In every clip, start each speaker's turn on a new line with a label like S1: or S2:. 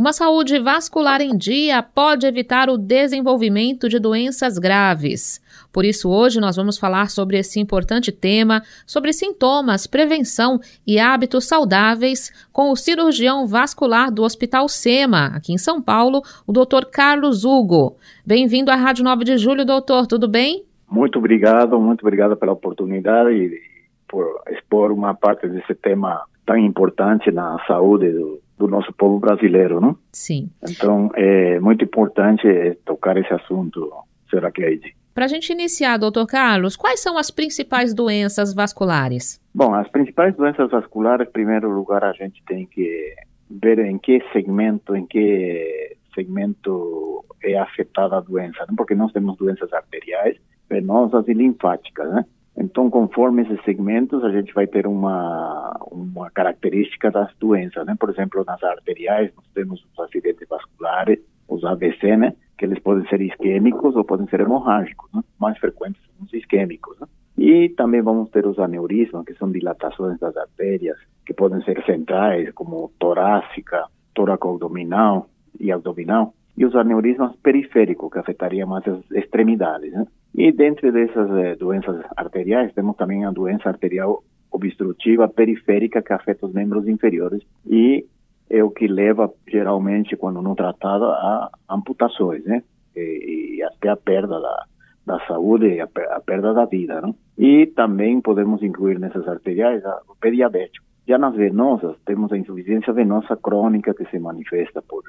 S1: Uma saúde vascular em dia pode evitar o desenvolvimento de doenças graves. Por isso, hoje nós vamos falar sobre esse importante tema, sobre sintomas, prevenção e hábitos saudáveis, com o cirurgião vascular do Hospital SEMA, aqui em São Paulo, o Dr. Carlos Hugo. Bem-vindo à Rádio 9 de Julho, doutor, tudo bem?
S2: Muito obrigado, muito obrigado pela oportunidade e por expor uma parte desse tema tão importante na saúde do, do nosso povo brasileiro, não?
S1: Sim.
S2: Então, é muito importante é, tocar esse assunto, será que é
S1: Para a gente iniciar, doutor Carlos, quais são as principais doenças vasculares?
S2: Bom, as principais doenças vasculares, em primeiro lugar, a gente tem que ver em que segmento, em que segmento é afetada a doença, né? porque nós temos doenças arteriais, venosas e linfáticas, né? Então, conforme esses segmentos, a gente vai ter uma, uma característica das doenças, né? Por exemplo, nas arteriais, nós temos os acidentes vasculares, os AVC, né? Que eles podem ser isquêmicos ou podem ser hemorrágicos, né? Mais frequentes são os isquêmicos, né? E também vamos ter os aneurismas, que são dilatações das artérias, que podem ser centrais, como torácica, tóraco-abdominal e abdominal, e os aneurismas periféricos, que afetariam mais as extremidades, né? E dentre dessas eh, doenças arteriais, temos também a doença arterial obstrutiva periférica que afeta os membros inferiores e é o que leva geralmente, quando não tratada, a amputações, né? E, e até a perda da, da saúde e a, a, perda da vida, não? E também podemos incluir nessas arteriais o pé diabético. Já nas venosas, temos a insuficiência venosa crônica que se manifesta por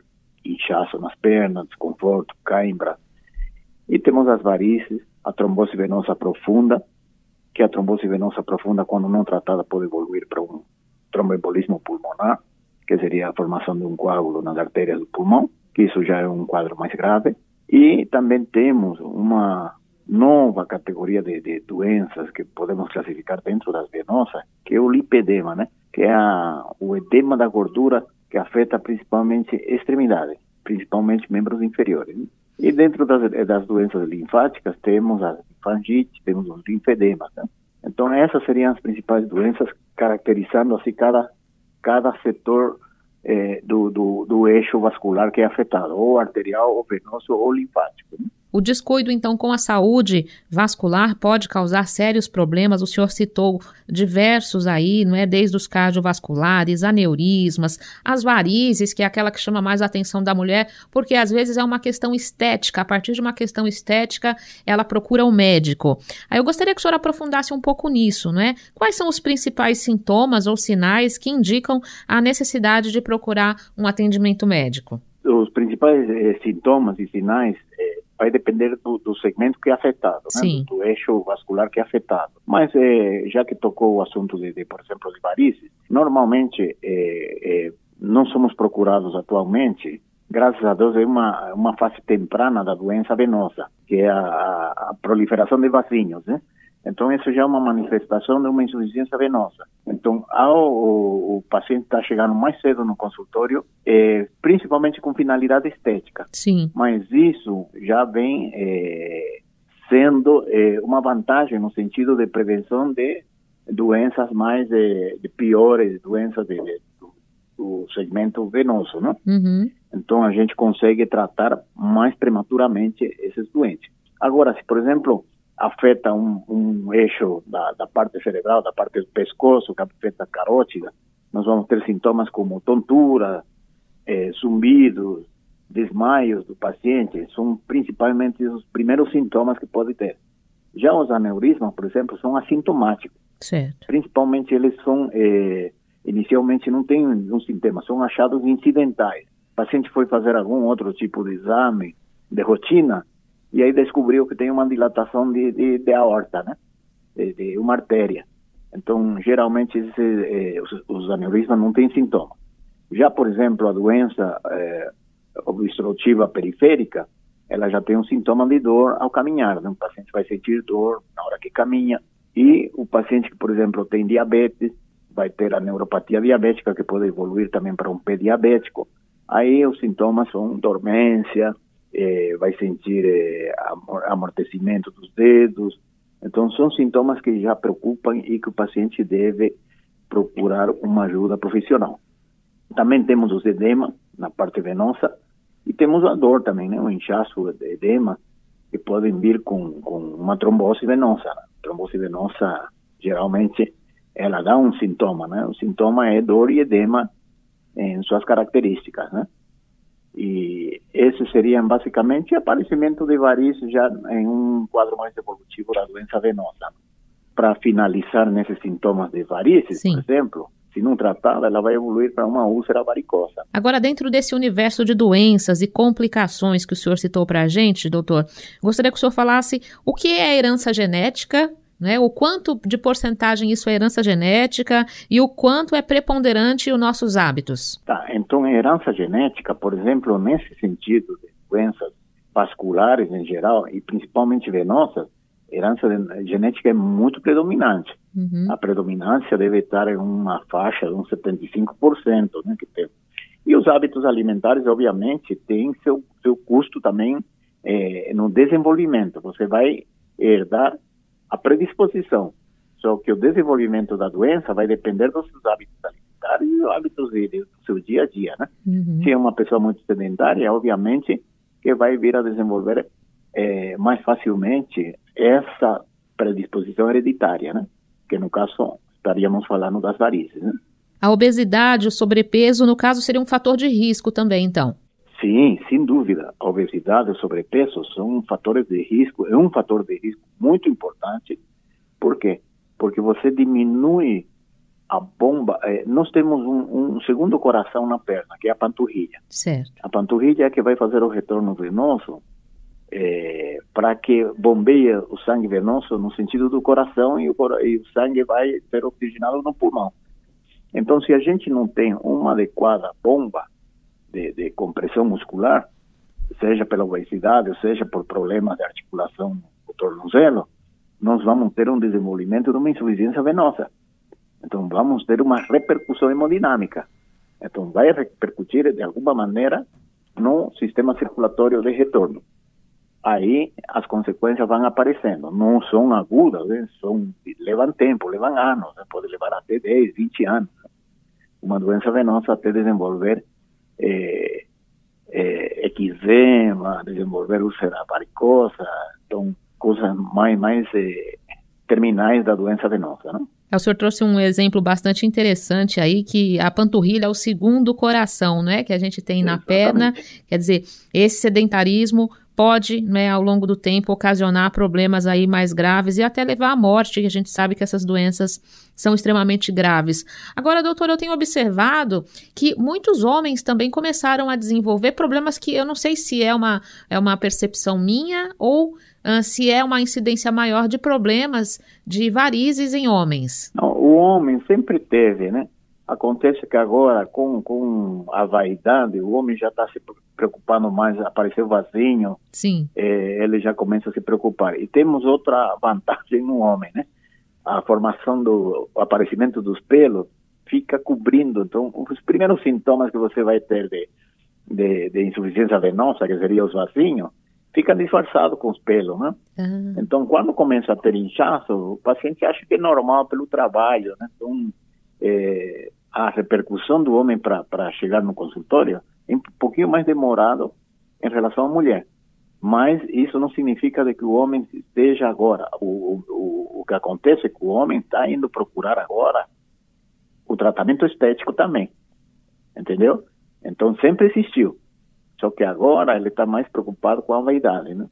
S2: inchaço nas pernas, desconforto, cãibra. E temos as varices, a trombose venosa profunda, que a trombose venosa profunda, quando não tratada, pode evoluir para um tromboembolismo pulmonar, que seria a formação de um coágulo nas artérias do pulmão, que isso já é um quadro mais grave. E também temos uma nova categoria de, de doenças que podemos classificar dentro das venosas, que é o lipedema, né? Que é a, o edema da gordura que afeta principalmente extremidades, principalmente membros inferiores. E dentro das, das doenças linfáticas temos a linfangite, temos os linfedemas. Né? Então essas seriam as principais doenças, caracterizando assim cada, cada setor eh, do, do, do, eixo vascular que é afetado, ou arterial, ou venoso, ou linfático. Né?
S1: O descuido, então, com a saúde vascular pode causar sérios problemas. O senhor citou diversos aí, não é? Desde os cardiovasculares, aneurismas, as varizes, que é aquela que chama mais a atenção da mulher, porque às vezes é uma questão estética. A partir de uma questão estética, ela procura um médico. Aí eu gostaria que o senhor aprofundasse um pouco nisso, não é? Quais são os principais sintomas ou sinais que indicam a necessidade de procurar um atendimento médico?
S2: Os principais eh, sintomas e sinais eh, vai depender do, do, segmento que é afetado, né? do, do, eixo vascular que é afetado. Mas é, já que tocou o assunto de, de por exemplo, de varizes, normalmente é, é, não somos procurados atualmente, graças a Deus, é uma, uma fase temprana da doença venosa, que é a, a proliferação de vasinhos, né? Então, isso já é uma manifestação de uma insuficiência venosa. Então, ao o, o paciente estar tá chegando mais cedo no consultório, é, principalmente com finalidade estética.
S1: Sim.
S2: Mas isso já vem é, sendo é, uma vantagem no sentido de prevenção de doenças mais de, de piores, doenças de, de, do, do, segmento venoso, né?
S1: Uhum.
S2: Então, a gente consegue tratar mais prematuramente esses doentes. Agora, se, por exemplo, afeta um, um eixo da, da, parte cerebral, da parte do pescoço, que afeta a carótida, nós vamos ter sintomas como tontura, eh, zumbidos, desmaios do paciente, são principalmente os primeiros sintomas que pode ter. Já os aneurismas, por exemplo, são assintomáticos.
S1: Certo.
S2: Principalmente eles são, eh, inicialmente não têm nenhum sintoma, são achados incidentais. O paciente foi fazer algum outro tipo de exame de rotina, e aí descobriu que tem uma dilatação de, de, de aorta, né? De, de, uma artéria. Então, geralmente, esse, eh, os, os, aneurismas não têm sintoma. Já, por exemplo, a doença eh, obstrutiva periférica, ela já tem um sintoma de dor ao caminhar. Né? O paciente vai sentir dor na hora que caminha. E o paciente que, por exemplo, tem diabetes, vai ter a neuropatia diabética, que pode evoluir também para um pé diabético. Aí os sintomas são dormência, eh, vai sentir eh, amortecimento dos dedos. Então, são sintomas que já preocupam e que o paciente deve procurar uma ajuda profissional. Também temos os edema na parte venosa, e temos a dor também, né? O inchaço, o edema, que podem vir com, com uma trombose venosa. A trombose venosa, geralmente, ela dá um sintoma, né? O sintoma é dor e edema em suas características, né? E esses seriam basicamente aparecimento de varizes já em um quadro mais evolutivo da doença venosa. Para finalizar nesses sintomas de varizes, Sim. por exemplo, se não tratada, ela vai evoluir para uma úlcera varicosa.
S1: Agora, dentro desse universo de doenças e complicações que o senhor citou para a gente, doutor, gostaria que o senhor falasse o que é herança genética, né? O quanto de porcentagem isso é herança genética e o quanto é preponderante os nossos hábitos.
S2: Tá, então herança genética, por exemplo, nesse sentido de doenças vasculares em geral e principalmente venosas, herança genética é muito predominante. Uhum. A predominância deve estar em uma faixa de uns 75%, né, que tem. E os hábitos alimentares, obviamente, têm seu, seu custo também é, no desenvolvimento. Você vai herdar a predisposição. Só que o desenvolvimento da doença vai depender dos seus hábitos alimentares e dos hábitos do seu dia a dia, né? Uhum. Se é uma pessoa muito sedentária, obviamente que vai vir a desenvolver é, mais facilmente essa predisposição hereditária, né? Que no caso estaríamos falando das varizes, né?
S1: A obesidade, o sobrepeso, no caso, seria um fator de risco também, então?
S2: Sim, sem dúvida. A obesidade e o sobrepeso são fatores de risco, é um fator de risco muito importante. Por quê? Porque você diminui a bomba. Eh, nós temos um, um, segundo coração na perna, que é a panturrilha.
S1: Certo.
S2: A panturrilha é que vai fazer o retorno venoso é, para que bombeie o sangue venoso no sentido do coração e o, e o sangue vai ser oxigenado no pulmão. Então, se a gente não tem uma adequada bomba de, de compressão muscular, seja pela obesidade, ou seja por problemas de articulação no tornozelo, nós vamos ter um desenvolvimento de uma insuficiência venosa. Então, vamos ter uma repercussão hemodinâmica. Então, vai repercutir de alguma maneira no sistema circulatório de retorno aí as consequências vão aparecendo. Não são agudas, né? são, levam tempo, levam anos, né? pode levar até 10, 20 anos. Uma doença venosa até desenvolver é, é, eczema, desenvolver úlcera varicosa, então coisas mais, mais é, terminais da doença venosa, né?
S1: O senhor trouxe um exemplo bastante interessante aí, que a panturrilha é o segundo coração, né, que a gente tem Exatamente. na perna. Quer dizer, esse sedentarismo pode, né, ao longo do tempo, ocasionar problemas aí mais graves e até levar à morte, que a gente sabe que essas doenças são extremamente graves. Agora, doutor, eu tenho observado que muitos homens também começaram a desenvolver problemas que eu não sei se é uma, é uma percepção minha ou uh, se é uma incidência maior de problemas de varizes em homens.
S2: Não, o homem sempre teve, né? Acontece que agora, com, com a vaidade, o homem já está se preocupando mais, apareceu vazio,
S1: Sim.
S2: É, ele já começa a se preocupar. E temos outra vantagem no homem, né? A formação do o aparecimento dos pelos fica cobrindo. Então, os primeiros sintomas que você vai ter de, de, de insuficiência venosa, que seria os vasinhos, fica disfarçado com os pelos, né? Ah. Então, quando começa a ter inchaço, o paciente acha que é normal pelo trabalho, né? Então, é, a repercussão do homem para chegar no consultório é um pouquinho mais demorado em relação à mulher. Mas isso não significa de que o homem esteja agora. O, o, o que acontece é que o homem está indo procurar agora o tratamento estético também. Entendeu? Então sempre existiu. Só que agora ele está mais preocupado com a vaidade, né?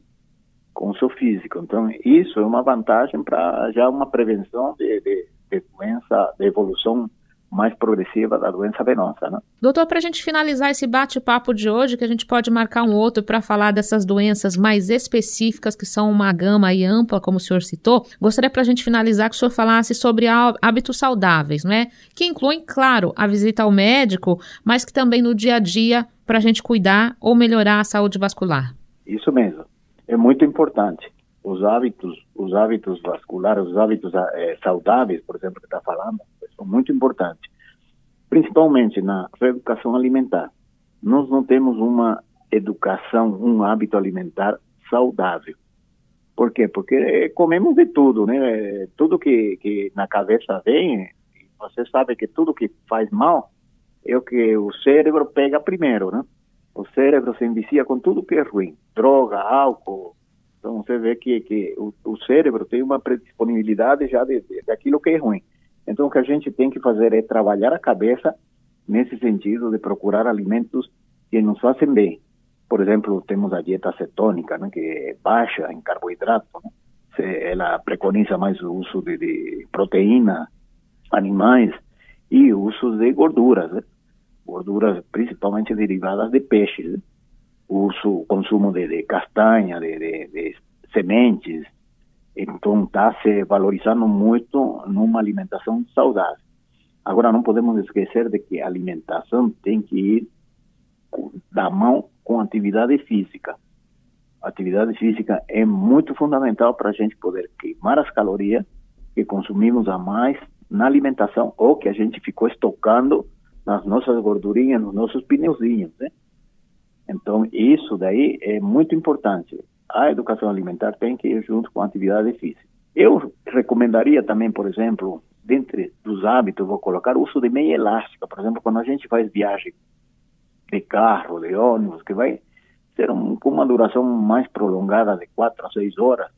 S2: com o seu físico. Então isso é uma vantagem para já uma prevenção de, de, de doença, de evolução mais progressiva da doença venosa. Né?
S1: Doutor, para a gente finalizar esse bate-papo de hoje, que a gente pode marcar um outro para falar dessas doenças mais específicas, que são uma gama aí ampla, como o senhor citou, gostaria para a gente finalizar que o senhor falasse sobre hábitos saudáveis, né? Que incluem, claro, a visita ao médico, mas que também no dia a dia para a gente cuidar ou melhorar a saúde vascular.
S2: Isso mesmo. É muito importante. Os hábitos, os hábitos vasculares, os hábitos é, saudáveis, por exemplo, que está falando, são muito importantes, principalmente na reeducação alimentar. Nós não temos uma educação, um hábito alimentar saudável. Por quê? Porque comemos de tudo, né? Tudo que, que na cabeça vem, você sabe que tudo que faz mal é o que o cérebro pega primeiro, né? O cérebro se envicia com tudo que é ruim, droga, álcool. Então você vê que, que o, o cérebro tem uma predisponibilidade já de, de, daquilo que é ruim. Então o que a gente tem que fazer é trabalhar a cabeça nesse sentido de procurar alimentos que nos fazem bem. Por exemplo, temos a dieta cetônica, né, que é baixa em carboidrato. Né? Ela preconiza mais o uso de, de proteína, animais e o uso de gorduras, né? gorduras principalmente derivadas de peixes. Né? O uso, consumo de, de castanha, de, de, de sementes. Então está se valorizando muito numa alimentação saudável. Agora não podemos esquecer de que a alimentação tem que ir da mão com atividade física. A atividade física é muito fundamental para a gente poder queimar as calorias que consumimos a mais na alimentação ou que a gente ficou estocando nas nossas gordurinhas, nos nossos pneuzinhos, né? Então, isso daí é muito importante. A educação alimentar tem que ir junto com a atividade física. Eu recomendaria também, por exemplo, dentre dos hábitos, vou colocar o uso de meia elástica. Por exemplo, quando a gente faz viagem de carro, de ônibus, que vai ter um, com uma duração mais prolongada de quatro a seis horas,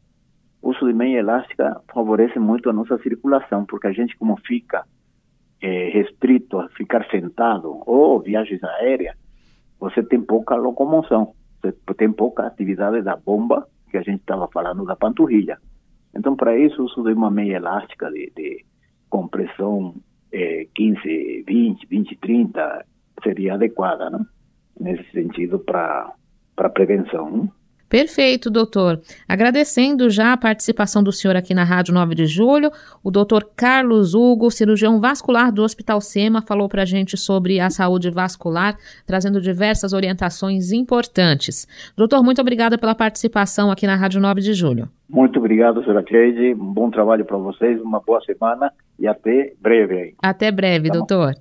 S2: o uso de meia elástica favorece muito a nossa circulação, porque a gente como fica é, restrito a ficar sentado ou viagens aéreas, você tem pouca locomoção, tem pouca atividade da bomba, que a gente estava falando da panturrilha. Então, para isso, uso de uma meia elástica de, de compressão é, 15, 20, 20, 30 seria adequada, né? nesse sentido, para prevenção.
S1: Perfeito, doutor. Agradecendo já a participação do senhor aqui na Rádio 9 de Julho, o doutor Carlos Hugo, cirurgião vascular do Hospital SEMA, falou para a gente sobre a saúde vascular, trazendo diversas orientações importantes. Doutor, muito obrigada pela participação aqui na Rádio 9 de Julho.
S2: Muito obrigado, senhora Cleide. Um bom trabalho para vocês, uma boa semana e até breve.
S1: Até breve, tá doutor.